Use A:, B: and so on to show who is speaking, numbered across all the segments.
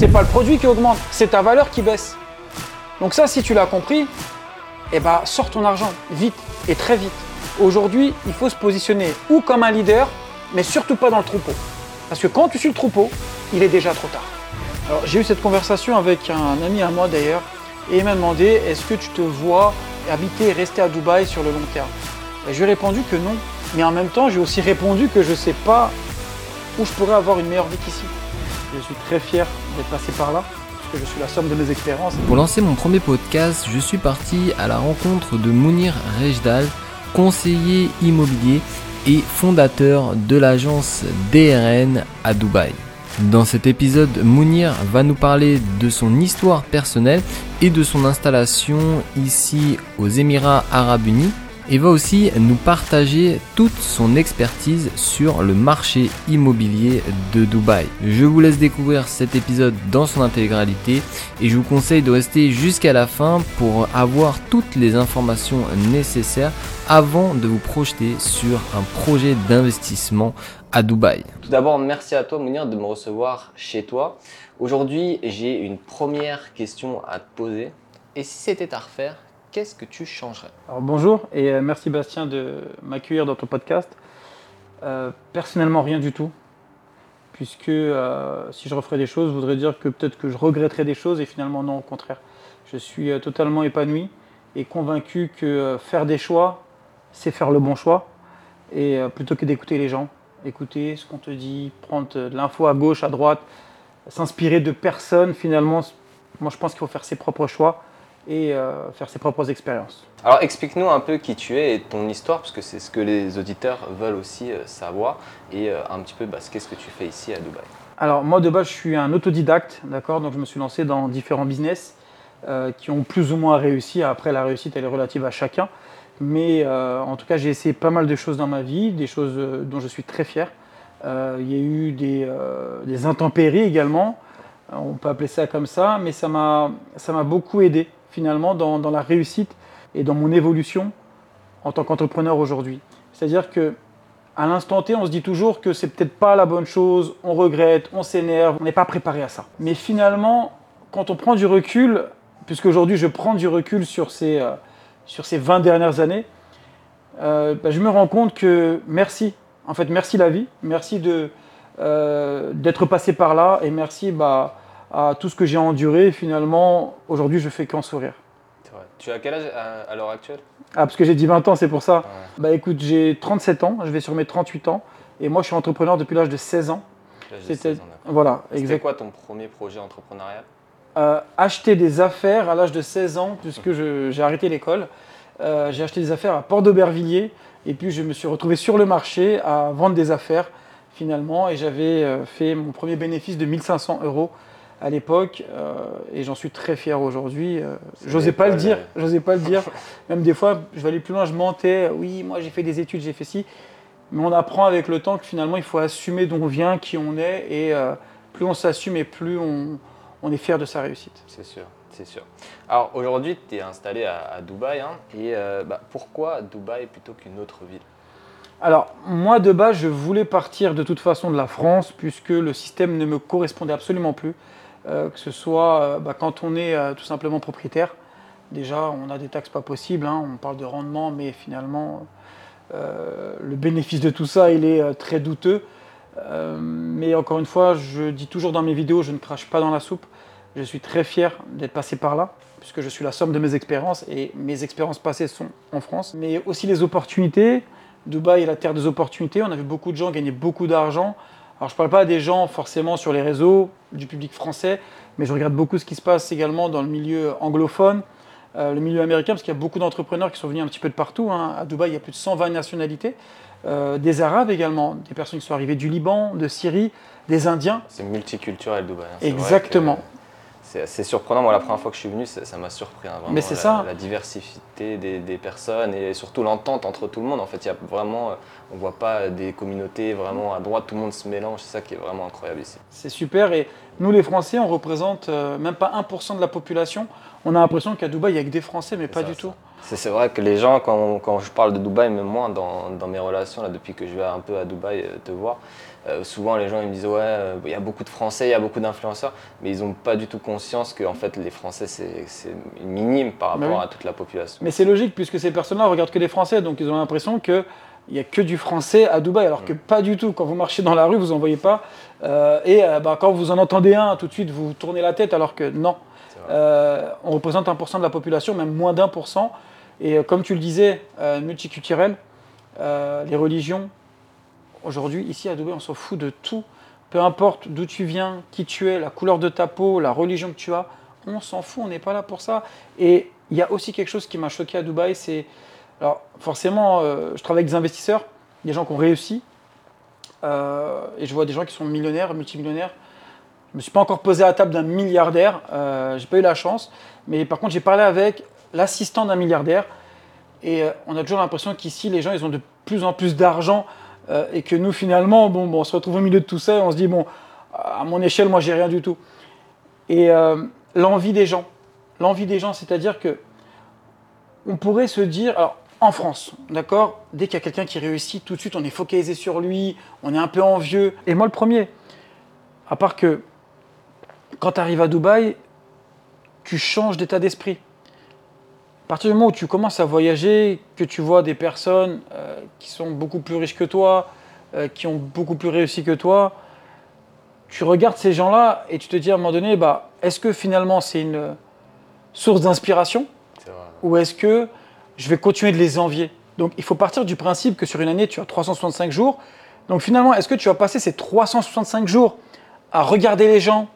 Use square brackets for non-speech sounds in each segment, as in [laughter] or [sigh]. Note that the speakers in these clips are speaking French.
A: C'est pas le produit qui augmente, c'est ta valeur qui baisse. Donc ça, si tu l'as compris, eh ben, sors ton argent vite et très vite. Aujourd'hui, il faut se positionner ou comme un leader, mais surtout pas dans le troupeau. Parce que quand tu suis le troupeau, il est déjà trop tard. Alors, j'ai eu cette conversation avec un ami à moi d'ailleurs, et il m'a demandé est-ce que tu te vois habiter et rester à Dubaï sur le long terme? Et Je lui ai répondu que non. Mais en même temps, j'ai aussi répondu que je ne sais pas où je pourrais avoir une meilleure vie qu'ici. Je suis très fier par là, je suis la somme de mes expériences.
B: Pour lancer mon premier podcast, je suis parti à la rencontre de Mounir Rejdal, conseiller immobilier et fondateur de l'agence DRN à Dubaï. Dans cet épisode, Mounir va nous parler de son histoire personnelle et de son installation ici aux Émirats Arabes Unis et va aussi nous partager toute son expertise sur le marché immobilier de Dubaï. Je vous laisse découvrir cet épisode dans son intégralité et je vous conseille de rester jusqu'à la fin pour avoir toutes les informations nécessaires avant de vous projeter sur un projet d'investissement à Dubaï. Tout d'abord, merci à toi Mounir de me recevoir chez toi. Aujourd'hui, j'ai une première question à te poser. Et si c'était à refaire, qu'est-ce que tu changerais
A: bonjour et euh, merci Bastien de m'accueillir dans ton podcast. Euh, personnellement, rien du tout. Puisque euh, si je referais des choses, je voudrais dire que peut-être que je regretterais des choses et finalement non, au contraire. Je suis totalement épanoui et convaincu que faire des choix, c'est faire le bon choix. Et plutôt que d'écouter les gens, écouter ce qu'on te dit, prendre de l'info à gauche, à droite, s'inspirer de personne, finalement, moi je pense qu'il faut faire ses propres choix et euh, faire ses propres expériences.
B: Alors explique-nous un peu qui tu es et ton histoire, parce que c'est ce que les auditeurs veulent aussi euh, savoir, et euh, un petit peu bah, qu'est-ce que tu fais ici à Dubaï?
A: Alors moi de base je suis un autodidacte, d'accord, donc je me suis lancé dans différents business qui ont plus ou moins réussi. Après la réussite elle est relative à chacun, mais en tout cas j'ai essayé pas mal de choses dans ma vie, des choses dont je suis très fier. il y a eu des, des intempéries également, on peut appeler ça comme ça, mais ça m'a beaucoup aidé finalement dans, la réussite et dans mon évolution en tant qu'entrepreneur aujourd'hui. C'est-à-dire que à l'instant T, on se dit toujours que c'est peut-être pas la bonne chose, on regrette, on s'énerve, on n'est pas préparé à ça. Mais finalement, quand on prend du recul, puisque aujourd'hui je prends du recul sur ces, euh, sur ces 20 dernières années, euh, bah, je me rends compte que merci. En fait, merci la vie, merci de, euh, d'être passé par là et merci bah, à tout ce que j'ai enduré. Finalement, aujourd'hui, je fais qu'en sourire.
B: Tu as quel âge à, l'heure actuelle?
A: Ah, parce que j'ai dit 20 ans, c'est pour ça. Bah écoute, j'ai 37 ans, je vais sur mes 38 ans. Et moi, je suis entrepreneur depuis l'âge de 16 ans.
B: C'était
A: voilà,
B: C'était quoi ton premier projet entrepreneurial?
A: Euh, Acheter des affaires à l'âge de 16 ans, puisque j'ai arrêté l'école. Euh, j'ai acheté des affaires à Port d'Aubervilliers. Et puis, je me suis retrouvé sur le marché à vendre des affaires, finalement. Et j'avais euh, fait mon premier bénéfice de 1500 euros à l'époque euh, et j'en suis très fier aujourd'hui. Euh, j'osais pas le dire, j'osais pas le dire. Même des fois, je vais aller plus loin, je mentais. Oui, moi j'ai fait des études, j'ai fait ci. Mais on apprend avec le temps que finalement il faut assumer d'où on vient, qui on est et euh, plus on s'assume et plus on, est fier de sa réussite.
B: C'est sûr, c'est sûr. Alors aujourd'hui, tu es installé à, Dubaï hein, et bah, pourquoi Dubaï plutôt qu'une autre ville?
A: Alors, moi de base, je voulais partir de toute façon de la France puisque le système ne me correspondait absolument plus. Euh, que ce soit euh, bah, quand on est euh, tout simplement propriétaire. Déjà, on a des taxes pas possibles, hein. on parle de rendement, mais finalement, le bénéfice de tout ça, il est très douteux. mais encore une fois, je dis toujours dans mes vidéos, je ne crache pas dans la soupe. Je suis très fier d'être passé par là, puisque je suis la somme de mes expériences, et mes expériences passées sont en France. Mais aussi les opportunités. Dubaï est la terre des opportunités. On a vu beaucoup de gens gagner beaucoup d'argent alors je ne parle pas des gens forcément sur les réseaux, du public français, mais je regarde beaucoup ce qui se passe également dans le milieu anglophone, euh, le milieu américain, parce qu'il y a beaucoup d'entrepreneurs qui sont venus un petit peu de partout. Hein. À Dubaï, il y a plus de 120 nationalités, euh, des Arabes également, des personnes qui sont arrivées du Liban, de Syrie, des Indiens.
B: C'est multiculturel Dubaï. Hein.
A: Exactement.
B: C'est assez surprenant. Moi, la première fois que je suis venu, ça m'a surpris. Hein,
A: Mais c'est ça.
B: La diversité des, personnes et surtout l'entente entre tout le monde. En fait, il y a vraiment, on voit pas des communautés vraiment à droite, tout le monde se mélange. C'est ça qui est vraiment incroyable ici.
A: C'est super. Et nous, les Français, on représente euh, même pas 1% de la population. On a l'impression qu'à Dubaï, il n'y a que des Français, mais pas du tout.
B: C'est vrai que les gens, quand, quand, je parle de Dubaï, même moi, dans, dans mes relations, là, depuis que je vais un peu à Dubaï euh, te voir, euh, souvent les gens ils me disent ouais, euh, il y a beaucoup de Français, il y a beaucoup d'influenceurs, mais ils n'ont pas du tout conscience que en fait les Français c'est minime par rapport
A: oui.
B: à toute la population.
A: Mais c'est logique puisque ces personnes-là regardent que des Français, donc ils ont l'impression que il n'y a que du français à Dubaï, alors que pas du tout. Quand vous marchez dans la rue, vous n'en voyez pas. Euh, et euh, bah, quand vous en entendez un, tout de suite, vous tournez la tête, alors que non. Euh, on représente 1% de la population, même moins d'un pour cent. Et comme tu le disais, multiculturel, les religions, aujourd'hui, ici à Dubaï, on s'en fout de tout. Peu importe d'où tu viens, qui tu es, la couleur de ta peau, la religion que tu as, on s'en fout, on n'est pas là pour ça. Et il y a aussi quelque chose qui m'a choqué à Dubaï, c'est... Alors forcément, euh, je travaille avec des investisseurs, des gens qui ont réussi, euh, et je vois des gens qui sont millionnaires, multimillionnaires. Je ne me suis pas encore posé à la table d'un milliardaire, euh, j'ai pas eu la chance, mais par contre j'ai parlé avec l'assistant d'un milliardaire, et euh, on a toujours l'impression qu'ici les gens ils ont de plus en plus d'argent, euh, et que nous finalement, bon, bon, on se retrouve au milieu de tout ça, et on se dit, bon, à mon échelle, moi j'ai rien du tout. Et euh, l'envie des gens, l'envie des gens, c'est-à-dire que on pourrait se dire, alors en France, d'accord, dès qu'il y a quelqu'un qui réussit, tout de suite on est focalisé sur lui, on est un peu envieux. Et moi le premier, à part que quand tu arrives à Dubaï, tu changes d'état d'esprit. À partir du moment où tu commences à voyager, que tu vois des personnes euh, qui sont beaucoup plus riches que toi, euh, qui ont beaucoup plus réussi que toi, tu regardes ces gens-là et tu te dis à un moment donné, bah, est-ce que finalement c'est une source d'inspiration ou est-ce que je vais continuer de les envier? Donc il faut partir du principe que sur une année, tu as 365 jours. Donc finalement, est-ce que tu vas passer ces 365 jours à regarder les gens,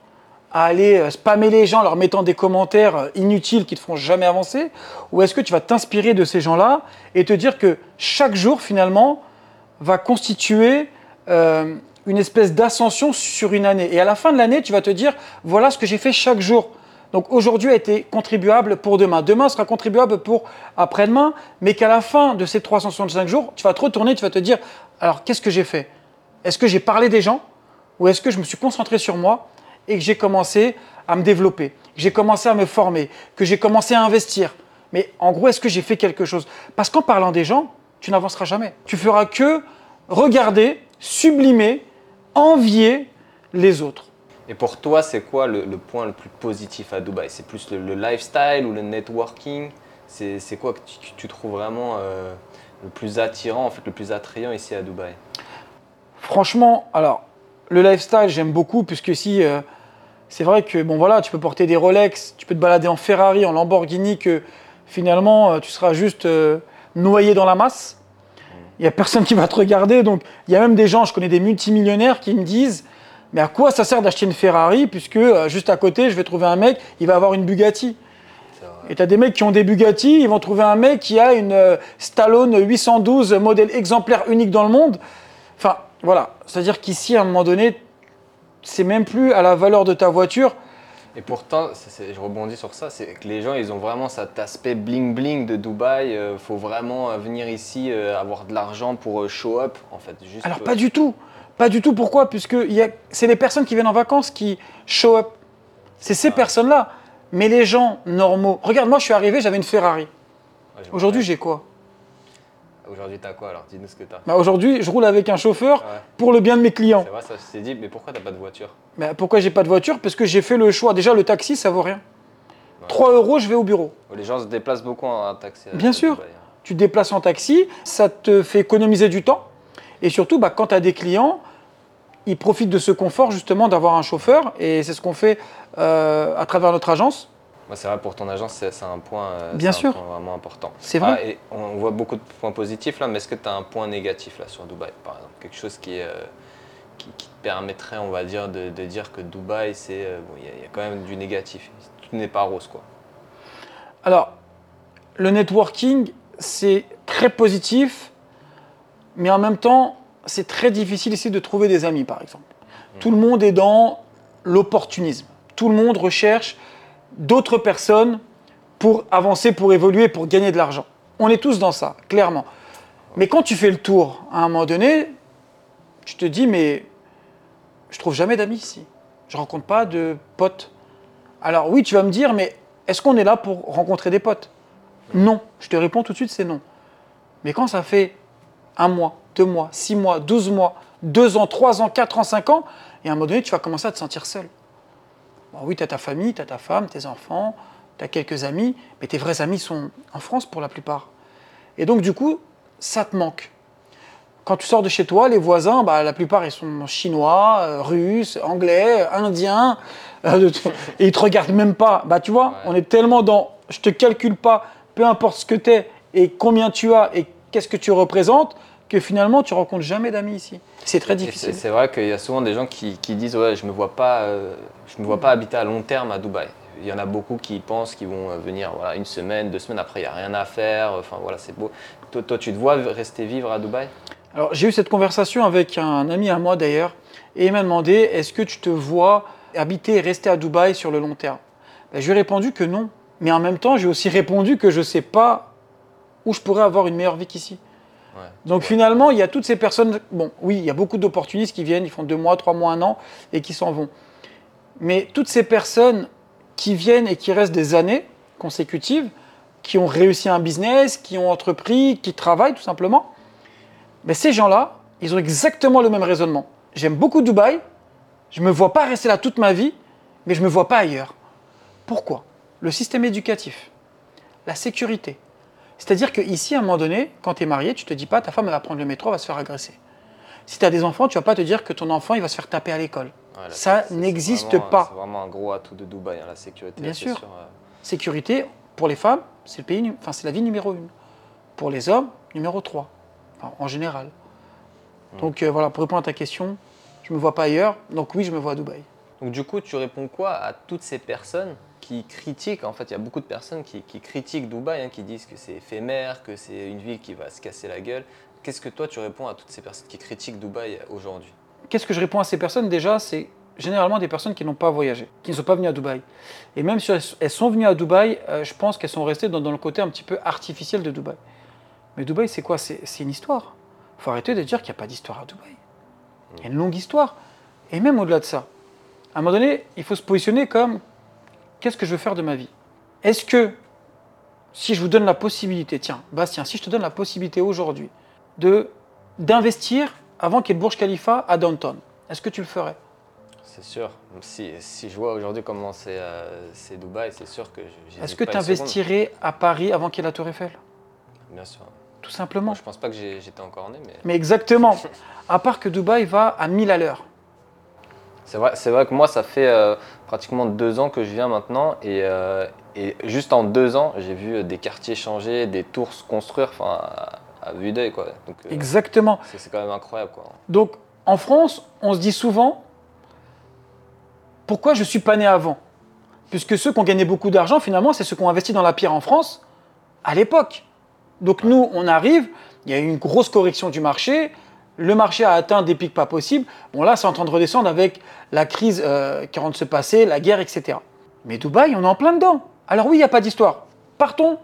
A: à aller euh, spammer les gens en leur mettant des commentaires euh, inutiles qui ne te feront jamais avancer Ou est-ce que tu vas t'inspirer de ces gens-là et te dire que chaque jour, finalement, va constituer euh, une espèce d'ascension sur une année? Et à la fin de l'année, tu vas te dire, voilà ce que j'ai fait chaque jour. Donc aujourd'hui a été contribuable pour demain. Demain sera contribuable pour après-demain, mais qu'à la fin de ces 365 jours, tu vas te retourner, tu vas te dire, alors qu'est-ce que j'ai fait? Est-ce que j'ai parlé des gens? Ou est-ce que je me suis concentré sur moi? Et que j'ai commencé à me développer, que j'ai commencé à me former, que j'ai commencé à investir. Mais en gros, est-ce que j'ai fait quelque chose? Parce qu'en parlant des gens, tu n'avanceras jamais. Tu feras que regarder, sublimer, envier les autres.
B: Et pour toi, c'est quoi le, le point le plus positif à Dubaï? C'est plus le, le lifestyle ou le networking? C'est quoi que tu, que tu trouves vraiment euh, le plus attirant, en fait, le plus attrayant ici à Dubaï?
A: Franchement, alors, le lifestyle, j'aime beaucoup, puisque ici, euh, c'est vrai que, bon voilà, tu peux porter des Rolex, tu peux te balader en Ferrari, en Lamborghini, que finalement, euh, tu seras juste euh, noyé dans la masse. Il n'y a personne qui va te regarder. Donc, il y a même des gens, je connais des multimillionnaires qui me disent Mais à quoi ça sert d'acheter une Ferrari Puisque euh, juste à côté, je vais trouver un mec, il va avoir une Bugatti. Et tu as des mecs qui ont des Bugatti, ils vont trouver un mec qui a une euh, Stallone 812 modèle exemplaire unique dans le monde. Enfin, voilà. C'est-à-dire qu'ici, à un moment donné, c'est même plus à la valeur de ta voiture.
B: Et pourtant, je rebondis sur ça, c'est que les gens, ils ont vraiment cet aspect bling-bling de Dubaï. Il faut vraiment euh, venir ici, euh, avoir de l'argent pour euh, show up, en fait. Juste,
A: Alors,
B: euh,
A: pas du tout. Pas du tout. Pourquoi? Puisque c'est les personnes qui viennent en vacances qui show up. C'est ces personnes-là. Mais les gens normaux. Regarde, moi, je suis arrivé, j'avais une Ferrari. Aujourd'hui, j'ai quoi?
B: Aujourd'hui, t'as quoi alors Dis-nous ce que t'as.
A: bah, Aujourd'hui, je roule avec un chauffeur
B: Ouais.
A: pour le bien de mes clients.
B: C'est vrai, ça, je t'ai dit, mais pourquoi t'as pas de voiture?
A: Mais pourquoi j'ai pas de voiture? Parce que j'ai fait le choix. Déjà, le taxi, ça vaut rien.
B: Ouais.
A: 3 euros, je vais au bureau.
B: Les gens se déplacent beaucoup en taxi. à
A: Bien sûr.
B: Dubaï.
A: Tu te déplaces en taxi, ça te fait économiser du temps. Et surtout, bah, quand tu as des clients, ils profitent de ce confort justement d'avoir un chauffeur. Et c'est ce qu'on fait euh, à travers notre agence.
B: Moi, c'est vrai, pour ton agence, c'est un point, euh,
A: Bien
B: un
A: sûr.
B: point vraiment important.
A: C'est vrai.
B: Ah, et on voit beaucoup de points positifs là, mais est-ce que tu as un point négatif là sur Dubaï, par exemple? Quelque chose qui, euh, qui, qui te permettrait, on va dire, de, de dire que Dubaï, c'est euh, bon, il y, a- il y a quand même du négatif. Tout n'est pas rose, quoi.
A: Alors, le networking, c'est très positif, mais en même temps, c'est très difficile ici de trouver des amis, par exemple. Tout le monde est dans l'opportunisme. Tout le monde recherche d'autres personnes pour avancer, pour évoluer, pour gagner de l'argent. On est tous dans ça, clairement. Mais quand tu fais le tour, à un moment donné, tu te dis, mais je trouve jamais d'amis ici. Je rencontre pas de potes. Alors oui, tu vas me dire, mais est-ce qu'on est là pour rencontrer des potes? Non. Je te réponds tout de suite, c'est non. Mais quand ça fait un mois, deux mois, six mois, douze mois, 2 ans, 3 ans, 4 ans, 5 ans, et à un moment donné, tu vas commencer à te sentir seul. Bon, oui, tu as ta famille, tu as ta femme, tes enfants, tu as quelques amis, mais tes vrais amis sont en France pour la plupart. Et donc, du coup, ça te manque. Quand tu sors de chez toi, les voisins, bah, la plupart, ils sont chinois, euh, russes, anglais, indiens, euh, et ils te regardent même pas. Bah, tu vois, on est tellement dans je te calcule pas, peu importe ce que tu es et combien tu as et qu'est-ce que tu représentes, que finalement, tu rencontres jamais d'amis ici. C'est très difficile.
B: C'est vrai qu'il y a souvent des gens qui, disent ouais, je me vois pas, euh, je me vois pas habiter à long terme à Dubaï. Il y en a beaucoup qui pensent qu'ils vont venir voilà, une semaine, deux semaines après, il n'y a rien à faire. Enfin voilà, c'est beau. Toi, toi, tu te vois rester vivre à Dubaï?
A: Alors j'ai eu cette conversation avec un ami à moi d'ailleurs, et il m'a demandé est-ce que tu te vois habiter et rester à Dubaï sur le long terme? Ben, Je lui ai répondu que non, mais en même temps j'ai aussi répondu que je ne sais pas où je pourrais avoir une meilleure vie qu'ici. Donc finalement, il y a toutes ces personnes, bon oui, il y a beaucoup d'opportunistes qui viennent, ils font deux mois, trois mois, un an, et qui s'en vont. Mais toutes ces personnes qui viennent et qui restent des années consécutives, qui ont réussi un business, qui ont entrepris, qui travaillent tout simplement, mais ces gens-là, ils ont exactement le même raisonnement. J'aime beaucoup Dubaï, je ne me vois pas rester là toute ma vie, mais je ne me vois pas ailleurs. Pourquoi? Le système éducatif, la sécurité. C'est-à-dire qu'ici, à un moment donné, quand tu es marié, tu te dis pas ta femme va prendre le métro, va se faire agresser. Si tu as des enfants, tu vas pas te dire que ton enfant il va se faire taper à l'école. ça n'existe pas.
B: C'est vraiment un gros atout de Dubaï, hein, la sécurité.
A: Bien sûr. Sécurité, pour les femmes, c'est le pays, enfin, c'est la vie numéro une. Pour les hommes, numéro 3 en général. Donc euh, voilà, pour répondre à ta question, je ne me vois pas ailleurs, donc oui, je me vois à Dubaï.
B: Donc du coup, tu réponds quoi à toutes ces personnes qui critiquent, en fait, il y a beaucoup de personnes qui, critiquent Dubaï, hein, qui disent que c'est éphémère, que c'est une ville qui va se casser la gueule. Qu'est-ce que toi, tu réponds à toutes ces personnes qui critiquent Dubaï aujourd'hui?
A: Qu'est-ce que je réponds à ces personnes? Déjà, c'est généralement des personnes qui n'ont pas voyagé, qui ne sont pas venues à Dubaï. Et même si elles sont venues à Dubaï, euh, je pense qu'elles sont restées dans, dans, le côté un petit peu artificiel de Dubaï. Mais Dubaï, c'est quoi? C'est une histoire. Il faut arrêter de dire qu'il n'y a pas d'histoire à Dubaï. Il y a une longue histoire. Et même au-delà de ça, à un moment donné, il faut se positionner comme qu'est-ce que je veux faire de ma vie? Est-ce que si je vous donne la possibilité, tiens, Bastien, si je te donne la possibilité aujourd'hui de d'investir avant qu'il y ait le Burj Khalifa à Downtown, est-ce que tu le ferais?
B: C'est sûr. Si, je vois aujourd'hui comment c'est euh, Dubaï, c'est sûr que
A: Est-ce que tu investirais à Paris avant qu'il y ait la Tour Eiffel?
B: Bien sûr.
A: Tout simplement.
B: Je je pense pas que j'étais encore né, mais.
A: Mais exactement. à part que Dubaï va à 1000 à l'heure.
B: C'est vrai, c'est vrai que moi, ça fait euh, pratiquement deux ans que je viens maintenant. Et, euh, et juste en deux ans, j'ai vu des quartiers changer, des tours se construire enfin, à, vue d'œil. Quoi.
A: Donc, euh, Exactement.
B: C'est, quand même incroyable. Quoi.
A: Donc, en France, on se dit souvent pourquoi je ne suis pas né avant? Puisque ceux qui ont gagné beaucoup d'argent, finalement, c'est ceux qui ont investi dans la pierre en France à l'époque. Donc nous, on arrive, il y a eu une grosse correction du marché, le marché a atteint des pics pas possibles. Bon là, c'est en train de redescendre avec la crise euh, qui est en train de se passer, la guerre, etc. Mais Dubaï, on est en plein dedans. Alors oui, il n'y a pas d'histoire. Partons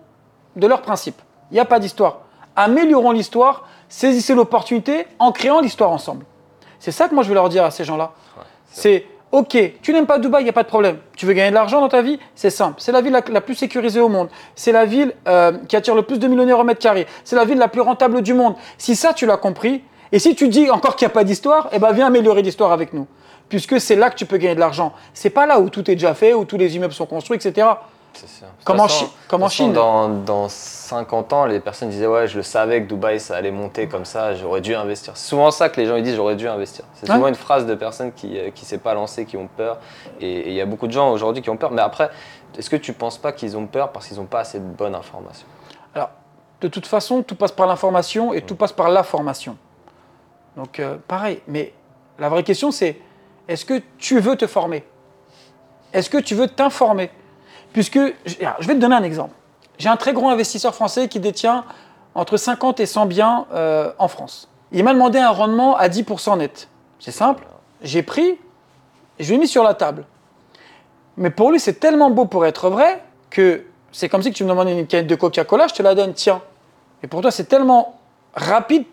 A: de leur principe. Il n'y a pas d'histoire. Améliorons l'histoire, saisissez l'opportunité en créant l'histoire ensemble. C'est ça que moi je veux leur dire à ces gens-là. c'est Ok, tu n'aimes pas Dubaï, il n'y a pas de problème. Tu veux gagner de l'argent dans ta vie? C'est simple. C'est la ville la, plus sécurisée au monde. C'est la ville euh, qui attire le plus de millionnaires au mètre carré. C'est la ville la plus rentable du monde. Si ça, tu l'as compris, et si tu dis encore qu'il n'y a pas d'histoire, eh ben viens améliorer l'histoire avec nous. Puisque c'est là que tu peux gagner de l'argent. C'est pas là où tout est déjà fait, où tous les immeubles sont construits, etc. Comme, en, Chine?
B: Dans, dans, 50 ans, les personnes disaient Ouais, je le savais que Dubaï, ça allait monter comme ça, j'aurais dû investir. C'est souvent ça que les gens ils disent J'aurais dû investir. C'est souvent une phrase de personnes qui ne euh, s'est pas lancées, qui ont peur. Et il y a beaucoup de gens aujourd'hui qui ont peur. Mais après, est-ce que tu ne penses pas qu'ils ont peur parce qu'ils n'ont pas assez de bonnes informations?
A: Alors, de toute façon, tout passe par l'information et tout passe par la formation. Donc, euh, pareil. Mais la vraie question, c'est est-ce que tu veux te former? Est-ce que tu veux t'informer? Puisque, je vais te donner un exemple. J'ai un très gros investisseur français qui détient entre 50 et 100 biens euh, en France. Il m'a demandé un rendement à 10% net. C'est simple. J'ai pris et je l'ai mis sur la table. Mais pour lui, c'est tellement beau pour être vrai que c'est comme si tu me demandais une canette de Coca-Cola, je te la donne, tiens. Et pour toi, c'est tellement rapide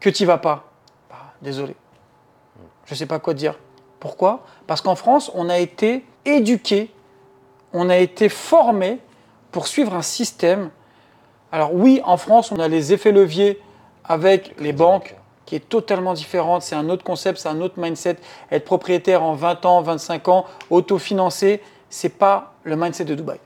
A: que tu vas pas. Bah, désolé. Je ne sais pas quoi te dire. Pourquoi? Parce qu'en France, on a été éduqué on a été formé pour suivre un système. Alors oui, en France, on a les effets leviers avec les banques, qui est totalement différente. C'est un autre concept, c'est un autre mindset. Être propriétaire en 20 ans, 25 ans, autofinancé, c'est pas le mindset de Dubaï.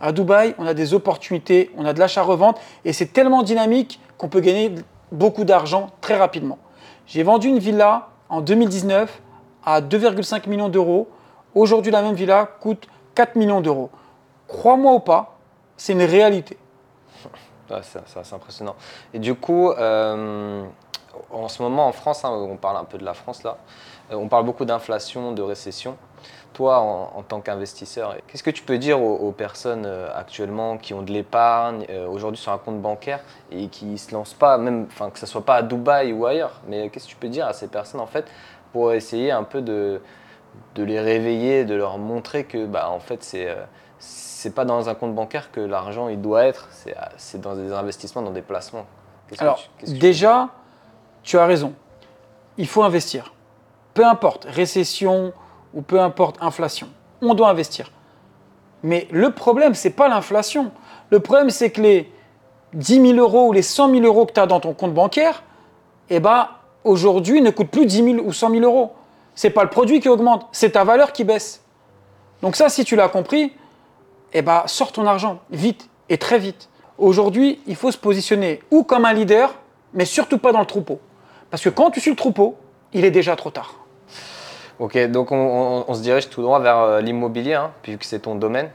A: À Dubaï, on a des opportunités, on a de l'achat-revente et c'est tellement dynamique qu'on peut gagner beaucoup d'argent très rapidement. J'ai vendu une villa en 2019 à 2,5 millions d'euros. Aujourd'hui, la même villa coûte 4 millions d'euros. Crois-moi ou pas, c'est une réalité. [laughs]
B: c'est impressionnant. Et du coup, euh, en ce moment en France, hein, on parle un peu de la France là, euh, on parle beaucoup d'inflation, de récession. Toi, en, tant qu'investisseur, qu'est-ce que tu peux dire aux, personnes euh, actuellement qui ont de l'épargne aujourd'hui sur un compte bancaire et qui ne se lancent pas, même, que ce soit pas à Dubaï ou ailleurs, mais qu'est-ce que tu peux dire à ces personnes en fait pour essayer un peu de, de les réveiller, de leur montrer que bah, en fait c'est c'est pas dans un compte bancaire que l'argent il doit être, c'est dans des investissements, dans des placements.
A: Alors, déjà, tu as raison. Il faut investir. Peu importe, récession ou peu importe, inflation. On doit investir. Mais le problème, c'est pas l'inflation. Le problème, c'est que les 10 000 euros ou les 100 000 euros que tu as dans ton compte bancaire, eh ben, aujourd'hui, ne coûtent plus 10 000 ou 100 000 euros. C'est pas le produit qui augmente, c'est ta valeur qui baisse. Donc ça, si tu l'as compris, eh ben, sors ton argent vite et très vite. Aujourd'hui, il faut se positionner ou comme un leader, mais surtout pas dans le troupeau. Parce que quand tu suis le troupeau, il est déjà trop tard.
B: Ok, donc on, se dirige tout droit vers euh, l'immobilier, hein, puisque c'est ton domaine.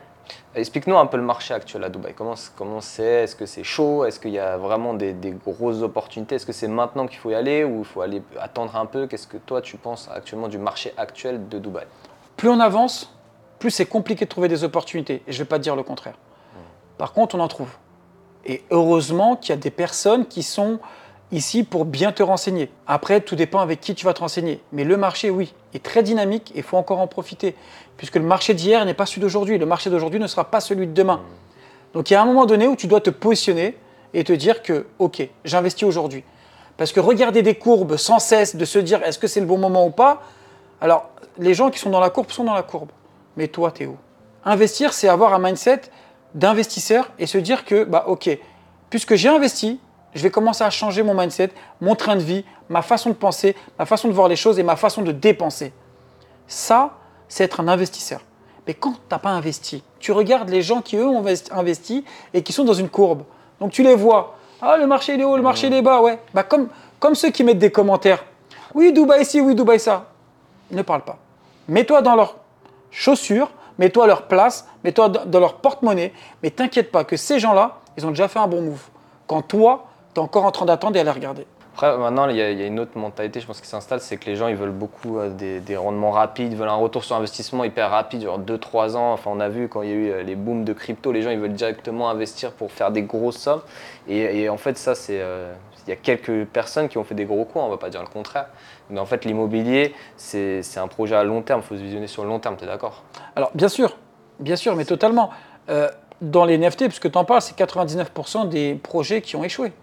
B: Explique-nous un peu le marché actuel à Dubaï. Comment c'est? Est-ce que c'est chaud? Est-ce qu'il y a vraiment des, des grosses opportunités? Est-ce que c'est maintenant qu'il faut y aller ou il faut aller attendre un peu? Qu'est-ce que toi tu penses actuellement du marché actuel de Dubaï?
A: Plus on avance, plus c'est compliqué de trouver des opportunités. Et je ne vais pas dire le contraire. Par contre, on en trouve. Et heureusement qu'il y a des personnes qui sont ici pour bien te renseigner. Après, tout dépend avec qui tu vas te renseigner. Mais le marché, oui, est très dynamique et il faut encore en profiter. Puisque le marché d'hier n'est pas celui d'aujourd'hui. Le marché d'aujourd'hui ne sera pas celui de demain. Donc il y a un moment donné où tu dois te positionner et te dire que, OK, j'investis aujourd'hui. Parce que regarder des courbes sans cesse, de se dire est-ce que c'est le bon moment ou pas, alors les gens qui sont dans la courbe sont dans la courbe mais toi, t'es où Investir, c'est avoir un mindset d'investisseur et se dire que, bah, ok, puisque j'ai investi, je vais commencer à changer mon mindset, mon train de vie, ma façon de penser, ma façon de voir les choses et ma façon de dépenser. Ça, c'est être un investisseur. Mais quand tu n'as pas investi, tu regardes les gens qui, eux, ont investi et qui sont dans une courbe. Donc tu les vois. Ah, le marché est haut, le marché est bas, ouais. Bah, comme, comme ceux qui mettent des commentaires. Oui, Dubaï ici, oui, Dubaï ça. Ne parle pas. Mets-toi dans leur chaussures, mets-toi à leur place, mets-toi dans leur porte-monnaie, mais t'inquiète pas que ces gens-là, ils ont déjà fait un bon move. Quand toi, tu es encore en train d'attendre et à les regarder.
B: Après, maintenant, il y, a, une autre mentalité, je pense, qui s'installe, c'est que les gens, ils veulent beaucoup euh, des, rendements rapides, ils veulent un retour sur investissement hyper rapide, genre 2-3 ans. Enfin, on a vu quand il y a eu euh, les booms de crypto, les gens, ils veulent directement investir pour faire des grosses sommes. Et, en fait, ça, c'est... Euh, il y a quelques personnes qui ont fait des gros coups, on ne va pas dire le contraire. Mais en fait, l'immobilier, c'est un projet à long terme, il faut se visionner sur le long terme, tu es d'accord?
A: Alors, bien sûr, bien sûr, mais totalement. Dans les NFT, puisque tu en parles, c'est 99% des projets qui ont échoué.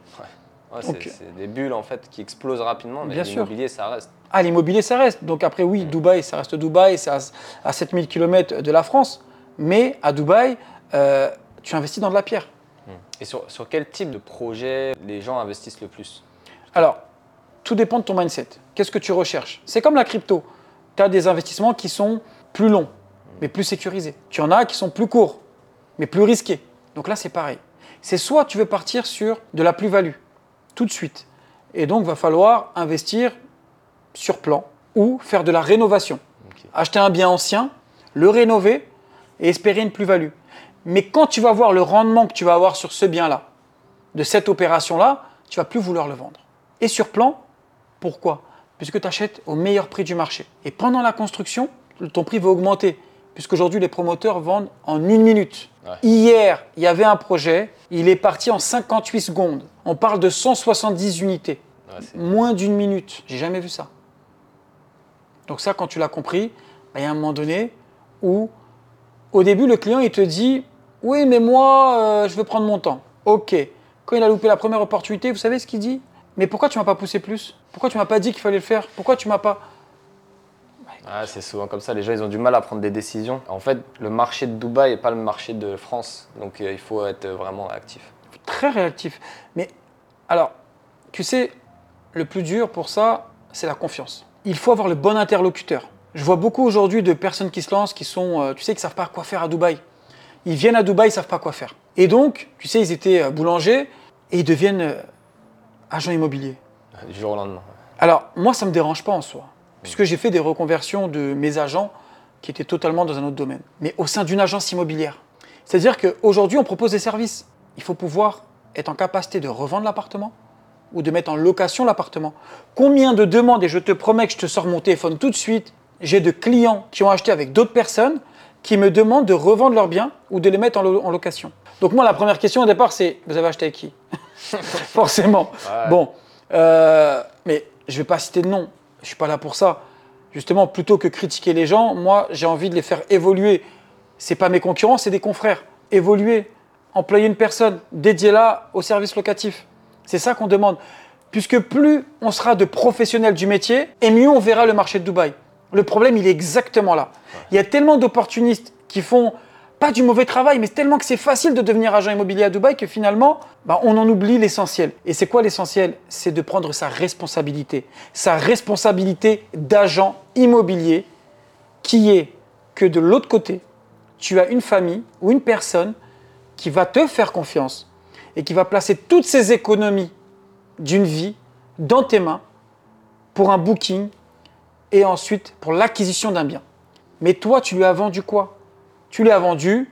B: Ouais. c'est des bulles en fait qui explosent rapidement, mais l'immobilier ça reste.
A: Ah, l'immobilier ça reste. Donc après, oui, mm. Dubaï, ça reste Dubaï, c'est à, 7000 km de la France. Mais à Dubaï, euh, tu investis dans de la pierre.
B: Mm. Et sur, sur, quel type de projet les gens investissent le plus?
A: Alors, tout dépend de ton mindset. Qu'est-ce que tu recherches? C'est comme la crypto. Tu as des investissements qui sont plus longs, mais plus sécurisés. Tu en as qui sont plus courts, mais plus risqués. Donc là, c'est pareil. C'est soit tu veux partir sur de la plus-value, tout de suite. Et donc, va falloir investir sur plan ou faire de la rénovation. Acheter un bien ancien, le rénover et espérer une plus-value. Mais quand tu vas voir le rendement que tu vas avoir sur ce bien-là, de cette opération-là, tu vas plus vouloir le vendre. Et sur plan, pourquoi? Puisque tu achètes au meilleur prix du marché. Et pendant la construction, ton prix va augmenter. Puisqu'aujourd'hui, les promoteurs vendent en une minute. Hier, il y avait un projet, il est parti en 58 secondes. On parle de 170 unités. Moins d'une minute. J'ai jamais vu ça. Donc ça, quand tu l'as compris, bah, il y a un moment donné où, au début, le client, il te dit, oui, mais moi, euh, je veux prendre mon temps. Ok. Quand il a loupé la première opportunité, vous savez ce qu'il dit mais pourquoi tu m'as pas poussé plus? Pourquoi tu m'as pas dit qu'il fallait le faire? Pourquoi tu m'as pas?
B: Ah, c'est souvent comme ça, les gens ils ont du mal à prendre des décisions. En fait, le marché de Dubaï n'est pas le marché de France, donc euh, il faut être vraiment actif.
A: Très réactif. Mais alors, tu sais, le plus dur pour ça, c'est la confiance. Il faut avoir le bon interlocuteur. Je vois beaucoup aujourd'hui de personnes qui se lancent, qui sont, euh, tu sais, qui savent pas quoi faire à Dubaï. Ils viennent à Dubaï, ils savent pas quoi faire. Et donc, tu sais, ils étaient euh, boulangers et ils deviennent euh, agents immobiliers.
B: Du jour au lendemain.
A: Alors, moi, ça ne me dérange pas en soi, puisque j'ai fait des reconversions de mes agents qui étaient totalement dans un autre domaine, mais au sein d'une agence immobilière. C'est-à-dire qu'aujourd'hui, on propose des services. Il faut pouvoir être en capacité de revendre l'appartement ou de mettre en location l'appartement? Combien de demandes, et je te promets que je te sors mon téléphone tout de suite, j'ai de clients qui ont acheté avec d'autres personnes qui me demandent de revendre leurs biens ou de les mettre en, lo- en location? Donc moi, la première question au départ, c'est, vous avez acheté avec qui? [laughs] Forcément.
B: Ouais.
A: Bon, euh, mais je vais pas citer de nom. Je suis pas là pour ça. Justement, plutôt que critiquer les gens, moi, j'ai envie de les faire évoluer. C'est pas mes concurrents, c'est des confrères. Évoluer, employer une personne, dédiée là au service locatif. C'est ça qu'on demande. Puisque plus on sera de professionnels du métier, et mieux on verra le marché de Dubaï. Le problème, il est exactement là. Il y a tellement d'opportunistes qui font pas du mauvais travail, mais tellement que c'est facile de devenir agent immobilier à Dubaï que finalement, bah, on en oublie l'essentiel. Et c'est quoi l'essentiel? C'est de prendre sa responsabilité. Sa responsabilité d'agent immobilier qui est que de l'autre côté, tu as une famille ou une personne qui va te faire confiance et qui va placer toutes ses économies d'une vie dans tes mains pour un booking et ensuite pour l'acquisition d'un bien. Mais toi, tu lui as vendu quoi? Tu lui as vendu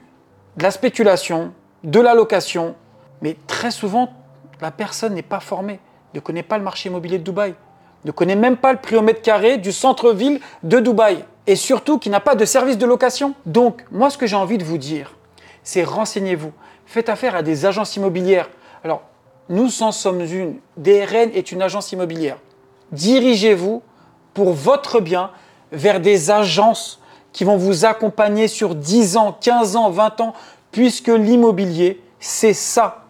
A: de la spéculation, de la location. Mais très souvent, la personne n'est pas formée, ne connaît pas le marché immobilier de Dubaï, ne connaît même pas le prix au mètre carré du centre-ville de Dubaï. Et surtout, qui n'a pas de service de location. Donc, moi, ce que j'ai envie de vous dire, c'est renseignez-vous. Faites affaire à des agences immobilières. Alors, nous en sommes une. DRN est une agence immobilière. Dirigez-vous pour votre bien vers des agences qui vont vous accompagner sur 10 ans, 15 ans, 20 ans, puisque l'immobilier, c'est ça.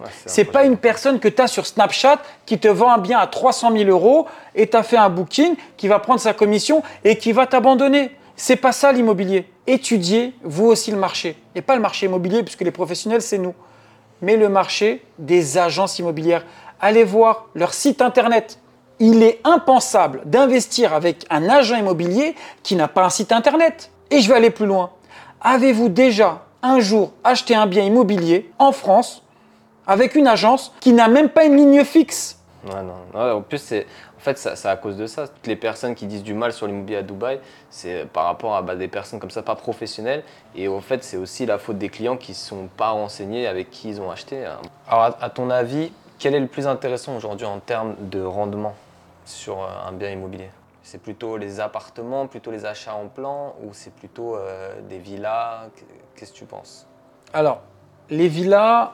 B: Ouais,
A: C'est pas une personne que tu as sur Snapchat qui te vend un bien à 300 000 euros et tu as fait un booking qui va prendre sa commission et qui va t'abandonner. C'est pas ça l'immobilier. Étudiez vous aussi le marché. Et pas le marché immobilier puisque les professionnels c'est nous. Mais le marché des agences immobilières. Allez voir leur site internet. Il est impensable d'investir avec un agent immobilier qui n'a pas un site internet. Et je vais aller plus loin. Avez-vous déjà un jour acheté un bien immobilier en France avec une agence qui n'a même pas une ligne fixe?
B: Ouais, non. Ouais, en plus, c'est fait, ça- c'est à cause de ça. Toutes les personnes qui disent du mal sur l'immobilier à Dubaï, c'est par rapport à bah, des personnes comme ça, pas professionnelles. Et en fait, c'est aussi la faute des clients qui ne sont pas renseignés avec qui ils ont acheté. hein. Alors, à, à ton avis, quel est le plus intéressant aujourd'hui en termes de rendement sur euh, un bien immobilier? C'est plutôt les appartements, plutôt les achats en plan, ou c'est plutôt euh, des villas? Qu'est-ce que tu penses?
A: Alors, les villas,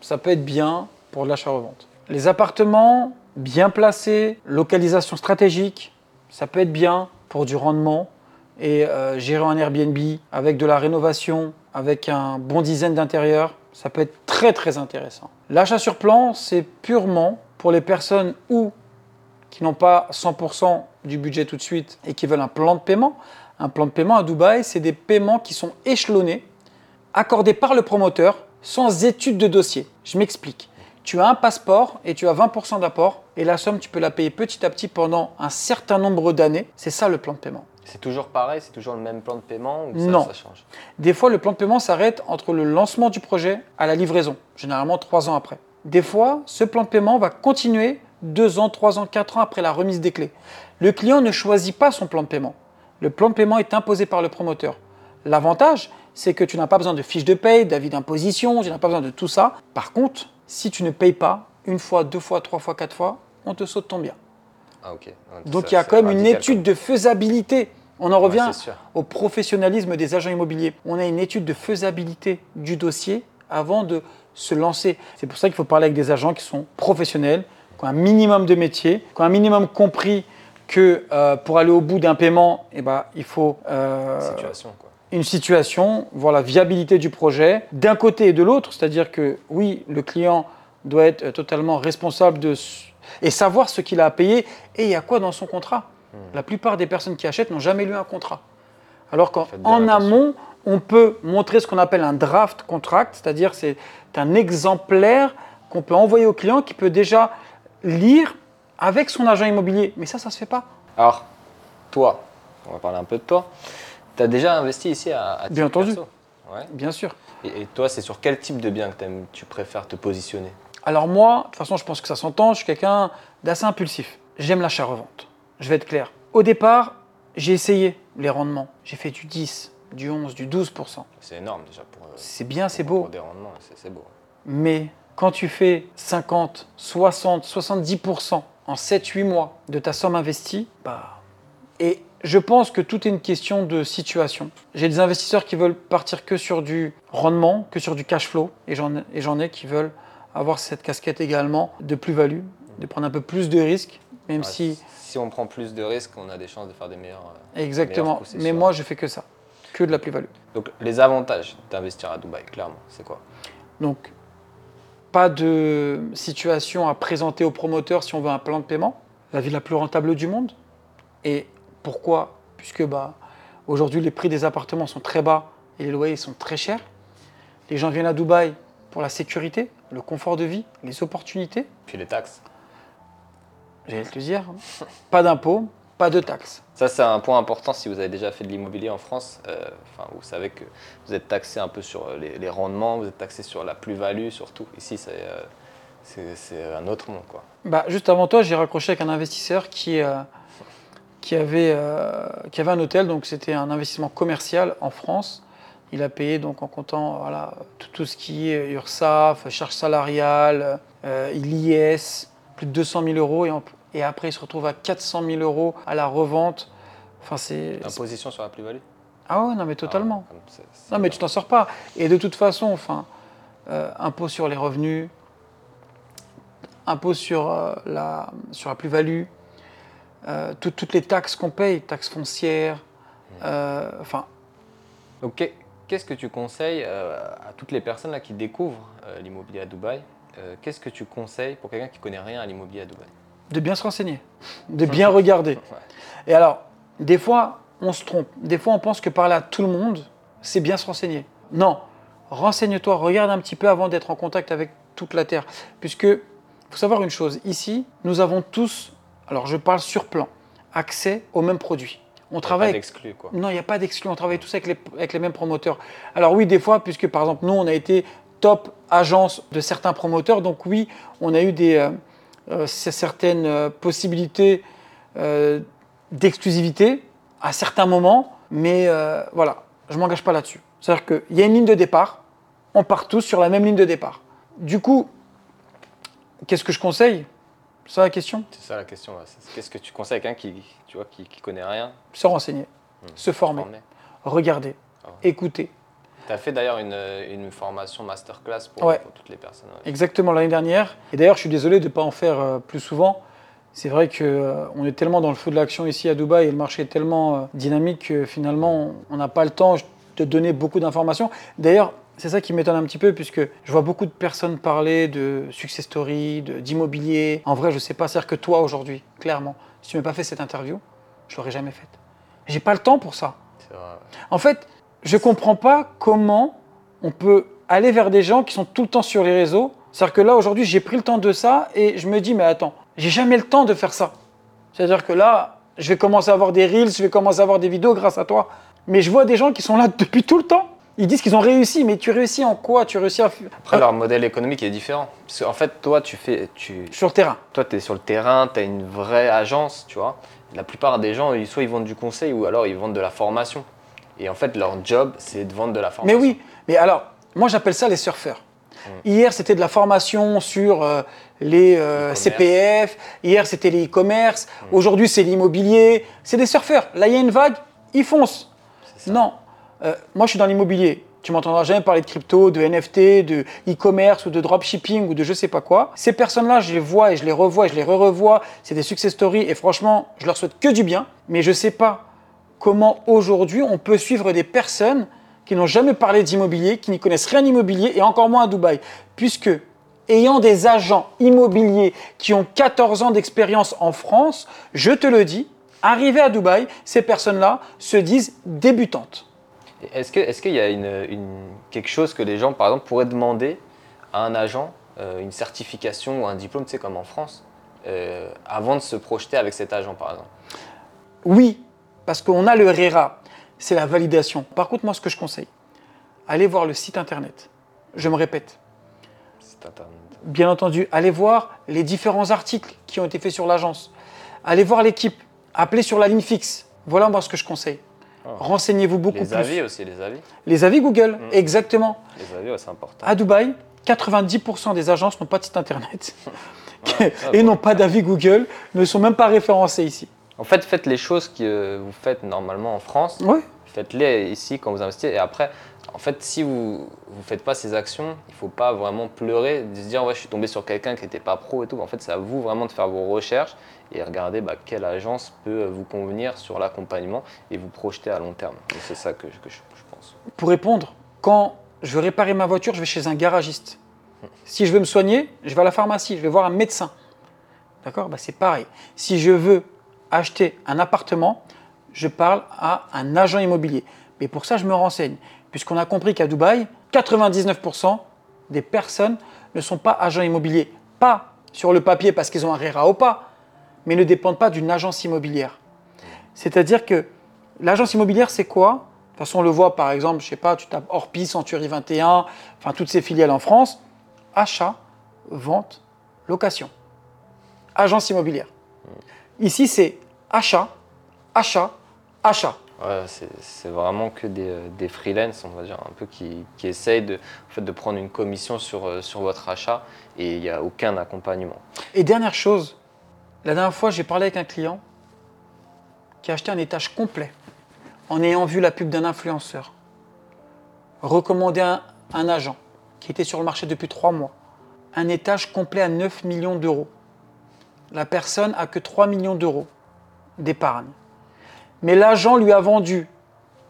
A: ça peut être bien pour l'achat-revente. Les appartements, bien placés, localisation stratégique, ça peut être bien pour du rendement. Et euh, gérer un Airbnb avec de la rénovation, avec un bon design d'intérieur, ça peut être très très intéressant. L'achat sur plan, c'est purement pour les personnes ou qui n'ont pas 100% du budget tout de suite et qui veulent un plan de paiement. Un plan de paiement à Dubaï, c'est des paiements qui sont échelonnés accordé par le promoteur sans étude de dossier. Je m'explique. Tu as un passeport et tu as 20% d'apport et la somme, tu peux la payer petit à petit pendant un certain nombre d'années. C'est ça le plan de paiement.
B: C'est toujours pareil C'est toujours le même plan de paiement ou ça,
A: Non.
B: ça change?
A: Des fois, le plan de paiement s'arrête entre le lancement du projet à la livraison, généralement trois ans après. Des fois, ce plan de paiement va continuer deux ans, trois ans, quatre ans après la remise des clés. Le client ne choisit pas son plan de paiement. Le plan de paiement est imposé par le promoteur. L'avantage, c'est que tu n'as pas besoin de fiche de paye, d'avis d'imposition, tu n'as pas besoin de tout ça. Par contre, si tu ne payes pas une fois, deux fois, trois fois, quatre fois, on te saute ton bien.
B: Ah, ok.
A: Donc il y a quand même une étude de faisabilité. On en revient
B: Ouais,
A: au professionnalisme des agents immobiliers. On a une étude de faisabilité du dossier avant de se lancer. C'est pour ça qu'il faut parler avec des agents qui sont professionnels, qui ont un minimum de métier, qui ont un minimum compris que euh, pour aller au bout d'un paiement, eh ben, il faut euh,
B: Situation, quoi.
A: Une situation, voir la viabilité du projet d'un côté et de l'autre, c'est-à-dire que oui, le client doit être euh, totalement responsable de et savoir ce qu'il a à payer et il y a quoi dans son contrat. La plupart des personnes qui achètent n'ont jamais lu un contrat. Alors qu'en amont, on peut montrer ce qu'on appelle un draft contract, c'est-à-dire c'est un exemplaire qu'on peut envoyer au client qui peut déjà lire avec son agent immobilier. Mais ça, ça se fait pas.
B: Alors, toi, on va parler un peu de toi. Tu as déjà investi ici à, à
A: Bien entendu.
B: perso Ouais.
A: Bien sûr.
B: Et, et toi, c'est sur quel type de bien que tu préfères te positionner?
A: Alors moi, de toute façon, je pense que ça s'entend, je suis quelqu'un d'assez impulsif. J'aime l'achat-revente. Je vais être clair. Au départ, j'ai essayé les rendements. J'ai fait du 10, du 11, du 12%.
B: C'est énorme déjà pour, euh,
A: C'est bien, c'est beau.
B: pour des rendements, c'est c'est beau.
A: Mais quand tu fais 50, 60, 70% en 7-8 mois de ta somme investie, bah. Et je pense que tout est une question de situation. J'ai des investisseurs qui veulent partir que sur du rendement, que sur du cash flow, et j'en ai qui veulent avoir cette casquette également de plus-value, de prendre un peu plus de risques, même
B: Ouais,
A: si.
B: si on prend plus de risques, on a des chances de faire des meilleurs. euh,
A: Exactement. Mais moi, je fais que ça. Que de la plus-value.
B: Donc les avantages d'investir à Dubaï, clairement, c'est quoi?
A: Donc, pas de situation à présenter au promoteur si on veut un plan de paiement. La ville la plus rentable du monde. Et pourquoi? Puisque bah, aujourd'hui, les prix des appartements sont très bas et les loyers sont très chers. Les gens viennent à Dubaï pour la sécurité, le confort de vie, les opportunités.
B: Puis les taxes.
A: J'allais te le dire. [laughs] Pas d'impôts, pas de taxes.
B: Ça, c'est un point important si vous avez déjà fait de l'immobilier en France. euh, Enfin, vous savez que vous êtes taxé un peu sur euh, les, les rendements, vous êtes taxé sur la plus-value, surtout. Ici, c'est euh, c'est- c'est un autre monde, quoi.
A: Bah, juste avant toi, j'ai raccroché avec un investisseur qui, euh, qui, avait, euh, qui avait un hôtel, donc c'était un investissement commercial en France. Il a payé donc en comptant voilà, tout, tout ce qui est URSAF, charges salariales, euh, l'IS, plus de 200 000 euros, et, en- et après il se retrouve à 400 000 euros à la revente. Enfin, c'est.
B: Imposition sur la plus-value?
A: Ah ouais, non, mais totalement.
B: Ah,
A: Non, mais tu t'en sors pas. Et de toute façon, enfin, euh, impôt sur les revenus, impôt sur, euh, la, sur la plus-value, euh, tout- toutes les taxes qu'on paye, taxes foncières, euh, enfin,
B: Donc, qu'est- qu'est-ce que tu conseilles euh, à toutes les personnes là, qui découvrent l'immobilier à Dubaï Qu'est-ce que tu conseilles pour quelqu'un qui connaît rien à l'immobilier à Dubaï?
A: De bien se renseigner, [laughs] de bien regarder.
B: Ouais.
A: Et alors, des fois, on se trompe. Des fois, on pense que parler à tout le monde, c'est bien se renseigner. Non, renseigne-toi, regarde un petit peu avant d'être en contact avec toute la Terre. Puisque, faut savoir une chose, ici, nous avons tous, alors je parle sur plan, accès aux mêmes produits. On travaille
B: pas d'exclus, quoi.
A: non, il n'y a pas d'exclus, on travaille tous avec les, avec les mêmes promoteurs. Alors oui, des fois, puisque par exemple, nous, on a été top agence de certains promoteurs, donc oui, on a eu des, euh, euh, certaines euh, possibilités euh, d'exclusivité à certains moments, mais euh, voilà, je ne m'engage pas là-dessus. C'est-à-dire qu'il y a une ligne de départ, on part tous sur la même ligne de départ. Du coup, qu'est-ce que je conseille? C'est ça la question?
B: C'est ça la question. Qu'est-ce que tu conseilles à quelqu'un qui, tu vois, qui, qui connaît rien?
A: Se renseigner, se former,
B: former
A: regarder,
B: Ah
A: écouter.
B: Tu as fait d'ailleurs une, une formation masterclass pour,
A: Ouais.
B: pour toutes les personnes. ouais.
A: Exactement l'année dernière. Et d'ailleurs, je suis désolé de ne pas en faire euh, plus souvent. C'est vrai qu'on est tellement dans le feu de l'action ici à Dubaï et le marché est tellement euh, dynamique que finalement, on n'a pas le temps de donner beaucoup d'informations. D'ailleurs, c'est ça qui m'étonne un petit peu puisque je vois beaucoup de personnes parler de success story, d'immobilier. En vrai, je ne sais pas. C'est-à-dire que toi, aujourd'hui, clairement, si tu m'avais pas fait cette interview, je l'aurais jamais faite. J'ai pas le temps pour ça.
B: Vrai.
A: En fait, je comprends pas comment on peut aller vers des gens qui sont tout le temps sur les réseaux. C'est-à-dire que là, aujourd'hui, j'ai pris le temps de ça et je me dis, mais attends, j'ai jamais le temps de faire ça. C'est-à-dire que là, je vais commencer à avoir des reels, je vais commencer à avoir des vidéos grâce à toi. Mais je vois des gens qui sont là [laughs] depuis tout le temps. Ils disent qu'ils ont réussi, mais tu réussis en quoi? Tu réussis à...
B: Après, leur modèle économique est différent. Parce qu'en fait, toi, tu fais, tu,
A: sur le terrain.
B: toi, es sur le terrain, tu as une vraie agence, tu vois. La plupart des gens, soit ils vendent du conseil ou alors ils vendent de la formation. Et en fait, leur job, c'est de vendre de la
A: Mais
B: formation.
A: oui, mais alors, moi j'appelle ça les surfeurs. Hier, c'était de la formation sur euh, les euh. CPF. Hier, c'était les e-commerce. Aujourd'hui, c'est l'immobilier. C'est des surfeurs. Là, il y a une vague, ils foncent. Non, Euh, moi, je suis dans l'immobilier. Tu m'entendras jamais parler de crypto, de NFT, de e-commerce ou de dropshipping ou de je sais pas quoi. Ces personnes-là, je les vois et je les revois et je les re-revois. C'est des success stories et franchement, je leur souhaite que du bien. Mais je sais pas comment aujourd'hui on peut suivre des personnes qui n'ont jamais parlé d'immobilier, qui n'y connaissent rien d'immobilier et encore moins à Dubaï. Puisque, ayant des agents immobiliers qui ont 14 ans d'expérience en France, je te le dis, arrivés à Dubaï, ces personnes-là se disent débutantes.
B: Est-ce qu'il y a une, une- quelque chose que les gens, par exemple, pourraient demander à un agent, euh, une certification ou un diplôme, tu sais, comme en France euh, avant de se projeter avec cet agent, par exemple?
A: Oui, parce qu'on a le RERA, c'est la validation. Par contre, moi, ce que je conseille, allez voir le site internet. Je me répète.
B: Site internet.
A: Bien entendu, allez voir les différents articles qui ont été faits sur l'agence. Allez voir l'équipe. Appelez sur la ligne fixe. Voilà moi ce que je conseille.
B: Oh.
A: Renseignez-vous beaucoup
B: Les
A: plus.
B: avis aussi, les avis.
A: Les avis Google,
B: Mm.
A: exactement.
B: Les avis, ouais, c'est important.
A: À Dubaï, 90% des agences n'ont pas de site internet [laughs]
B: Ouais, [laughs]
A: et n'ont pas d'avis Google, ne sont même pas référencés ici.
B: En fait, faites les choses que vous faites normalement en France.
A: Oui,
B: Faites-les ici quand vous investissez. Et après, en fait, si vous ne faites pas ces actions, il ne faut pas vraiment pleurer, de se dire ouais, je suis tombé sur quelqu'un qui n'était pas pro et tout. En fait, c'est à vous vraiment de faire vos recherches et regarder bah, quelle agence peut vous convenir sur l'accompagnement et vous projeter à long terme. C'est ça que, je pense.
A: pour répondre, quand je veux réparer ma voiture, je vais chez un garagiste. Si je veux me soigner, je vais à la pharmacie, je vais voir un médecin. D'accord? Bah, C'est pareil. Si je veux acheter un appartement, je parle à un agent immobilier. Mais pour ça, je me renseigne. Puisqu'on a compris qu'à Dubaï, 99% des personnes ne sont pas agents immobiliers. Pas sur le papier parce qu'ils ont un RERA ou pas, mais ne dépendent pas d'une agence immobilière. C'est-à-dire que l'agence immobilière, c'est quoi? De toute façon, on le voit par exemple, je sais pas, tu tapes Orpi, Century 21, enfin toutes ces filiales en France. Achat, vente, location. Agence immobilière. Ici, c'est achat, achat, achat.
B: Ouais, c'est vraiment que des, euh, des freelance, on va dire, un peu qui, qui essayent de, en fait, de prendre une commission sur, euh, sur votre achat et il n'y a aucun accompagnement.
A: Et dernière chose, la dernière fois, j'ai parlé avec un client qui a acheté un étage complet en ayant vu la pub d'un influenceur, recommandé un, un agent qui était sur le marché depuis trois mois. Un étage complet à 9 millions d'euros. La personne a que 3 millions d'euros d'épargne. Mais l'agent lui a vendu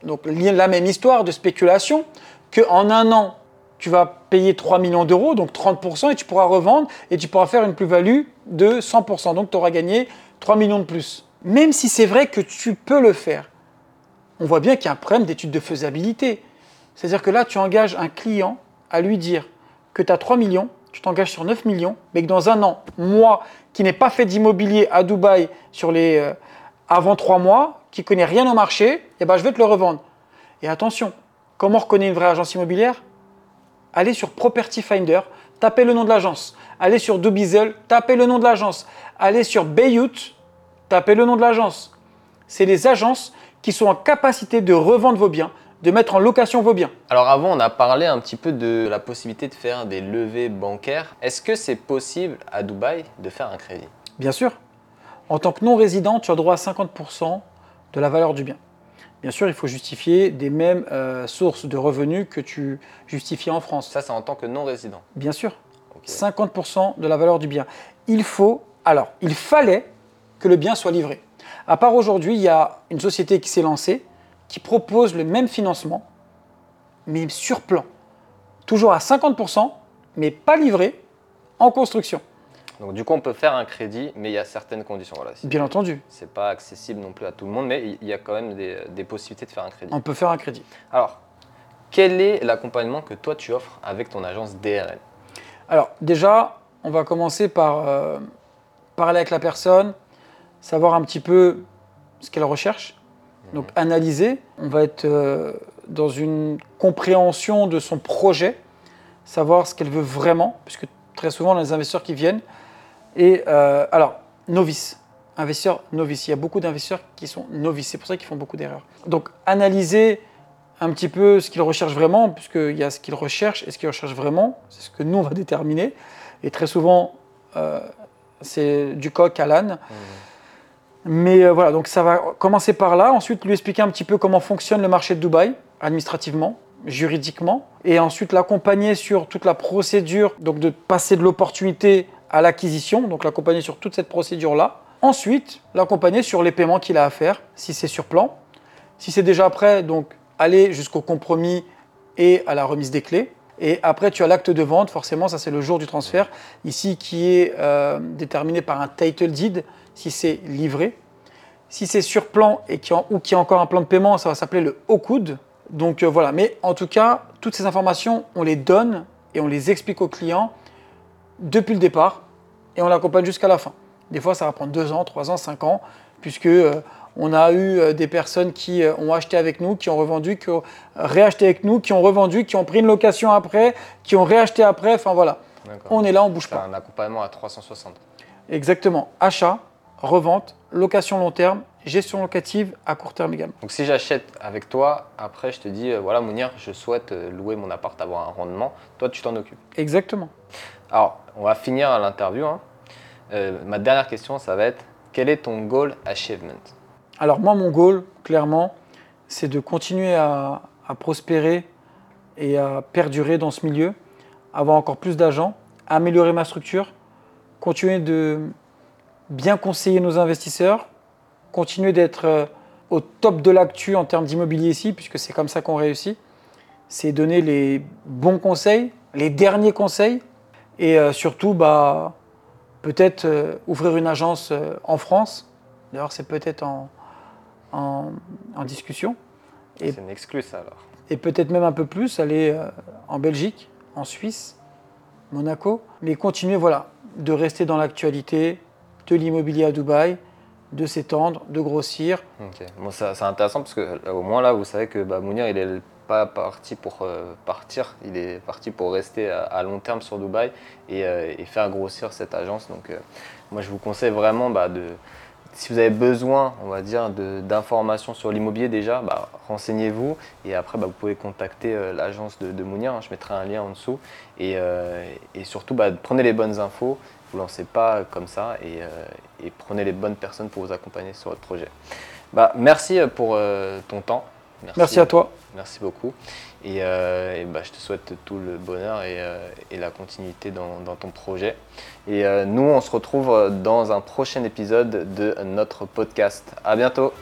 A: donc la même histoire de spéculation qu'en un an, tu vas payer 3 millions d'euros, donc 30%, et tu pourras revendre et tu pourras faire une plus-value de 100%. Donc tu auras gagné 3 millions de plus. Même si c'est vrai que tu peux le faire, on voit bien qu'il y a un problème d'étude de faisabilité. C'est-à-dire que là, tu engages un client à lui dire que tu as 3 millions, tu t'engages sur 9 millions, mais que dans un an, moi, qui n'ai pas fait d'immobilier à Dubaï sur les, euh, avant 3 mois, qui connais rien au marché, eh ben, je vais te le revendre. Et attention, comment on reconnaît une vraie agence immobilière? Allez sur Property Finder, tapez le nom de l'agence. Allez sur Dubizel, tapez le nom de l'agence. Allez sur Bayut, tapez le nom de l'agence. C'est les agences qui sont en capacité de revendre vos biens, de mettre en location vos biens.
B: Alors avant, on a parlé un petit peu de la possibilité de faire des levées bancaires. Est-ce que c'est possible à Dubaï de faire un crédit?
A: Bien sûr, en tant que non-résident, tu as droit à 50% de la valeur du bien. Bien sûr, il faut justifier des mêmes euh, sources de revenus que tu justifies en France.
B: Ça, c'est en tant que non-résident.
A: Bien sûr,
B: Ok.
A: 50% de la valeur du bien. Il faut, alors, il fallait que le bien soit livré. À part aujourd'hui, il y a une société qui s'est lancée qui propose le même financement, mais sur plan. Toujours à 50%, mais pas livré, en construction.
B: Donc du coup, on peut faire un crédit, mais il y a certaines conditions. Voilà.
A: Bien entendu,
B: C'est pas accessible non plus à tout le monde, mais il y a quand même des, des possibilités de faire un crédit.
A: on peut faire un crédit.
B: Alors, quel est l'accompagnement que toi tu offres avec ton agence DRL
A: Alors déjà, on va commencer par euh, parler avec la personne, savoir un petit peu ce qu'elle recherche, donc analyser. On va être euh, dans une compréhension de son projet, savoir ce qu'elle veut vraiment, puisque très souvent, des investisseurs qui viennent. Et euh, alors, novice, investisseur novice. Il y a beaucoup d'investisseurs qui sont novices, c'est pour ça qu'ils font beaucoup d'erreurs. Donc, analyser un petit peu ce qu'ils recherchent vraiment, puisqu'il y a ce qu'ils recherchent et ce qu'ils recherchent vraiment, c'est ce que nous, on va déterminer. Et très souvent, euh, c'est du coq à l'âne. Mais euh, voilà, donc ça va commencer par là. Ensuite, lui expliquer un petit peu comment fonctionne le marché de Dubaï, administrativement, juridiquement. Et ensuite, l'accompagner sur toute la procédure, donc de passer de l'opportunité à l'acquisition, donc l'accompagner sur toute cette procédure-là. Ensuite, l'accompagner sur les paiements qu'il a à faire, si c'est sur plan. Si c'est déjà prêt, donc aller jusqu'au compromis et à la remise des clés. Et après, tu as l'acte de vente, forcément, ça c'est le jour du transfert, ici qui est euh, déterminé par un title deed, si c'est livré. Si c'est sur plan et qui ou a encore un plan de paiement, ça va s'appeler le haut. Donc euh, voilà, mais en tout cas, toutes ces informations, on les donne et on les explique au client depuis le départ et on l'accompagne jusqu'à la fin. Des fois, ça va prendre 2 ans, 3 ans, 5 ans, puisque euh, on a eu euh, des personnes qui euh, ont acheté avec nous, qui ont revendu, qui ont réacheté avec nous, qui ont revendu, qui ont pris une location après, qui ont réacheté après. Enfin voilà, on est là, on bouge
B: pas. un accompagnement à 360.
A: Exactement. Achat, revente, location long terme, gestion locative à court terme également.
B: Donc si j'achète avec toi, après je te dis, voilà Mounir, je souhaite louer mon appart, avoir un rendement, toi tu t'en occupes.
A: Exactement.
B: Alors, on va finir l'interview. Hein. ma dernière question, ça va être, quel est ton goal achievement?
A: Alors moi, mon goal, clairement, c'est de continuer à, prospérer et à perdurer dans ce milieu, avoir encore plus d'agents, améliorer ma structure, continuer de bien conseiller nos investisseurs, continuer d'être euh, au top de l'actu en termes d'immobilier ici, puisque c'est comme ça qu'on réussit. C'est donner les bons conseils, les derniers conseils, et euh, surtout, bah, peut-être euh, ouvrir une agence en France. D'ailleurs, c'est peut-être en, en, discussion.
B: C'est une exclue ça alors.
A: Et peut-être même un peu plus, aller euh, en Belgique, en Suisse, Monaco, mais continuer voilà, de rester dans l'actualité de l'immobilier à Dubaï, de s'étendre, de grossir.
B: Ok, bon, c'est intéressant parce que euh, au moins là, vous savez que bah, Mounir, il est pas parti pour euh, partir, il est parti pour rester à, long terme sur Dubaï et, faire grossir cette agence. Donc, moi, je vous conseille vraiment bah, de si vous avez besoin, on va dire, d'informations sur l'immobilier déjà, bah, renseignez-vous et après bah, vous pouvez contacter euh, l'agence de, de Mounir, hein. je mettrai un lien en dessous et, euh, surtout bah, prenez les bonnes infos, vous lancez pas comme ça et, euh, et, prenez les bonnes personnes pour vous accompagner sur votre projet. Bah, merci pour ton temps.
A: Merci, à toi.
B: Merci beaucoup. Et, euh, bah, je te souhaite tout le bonheur et, euh, la continuité dans, ton projet. Et euh, nous, on se retrouve dans un prochain épisode de notre podcast. À bientôt.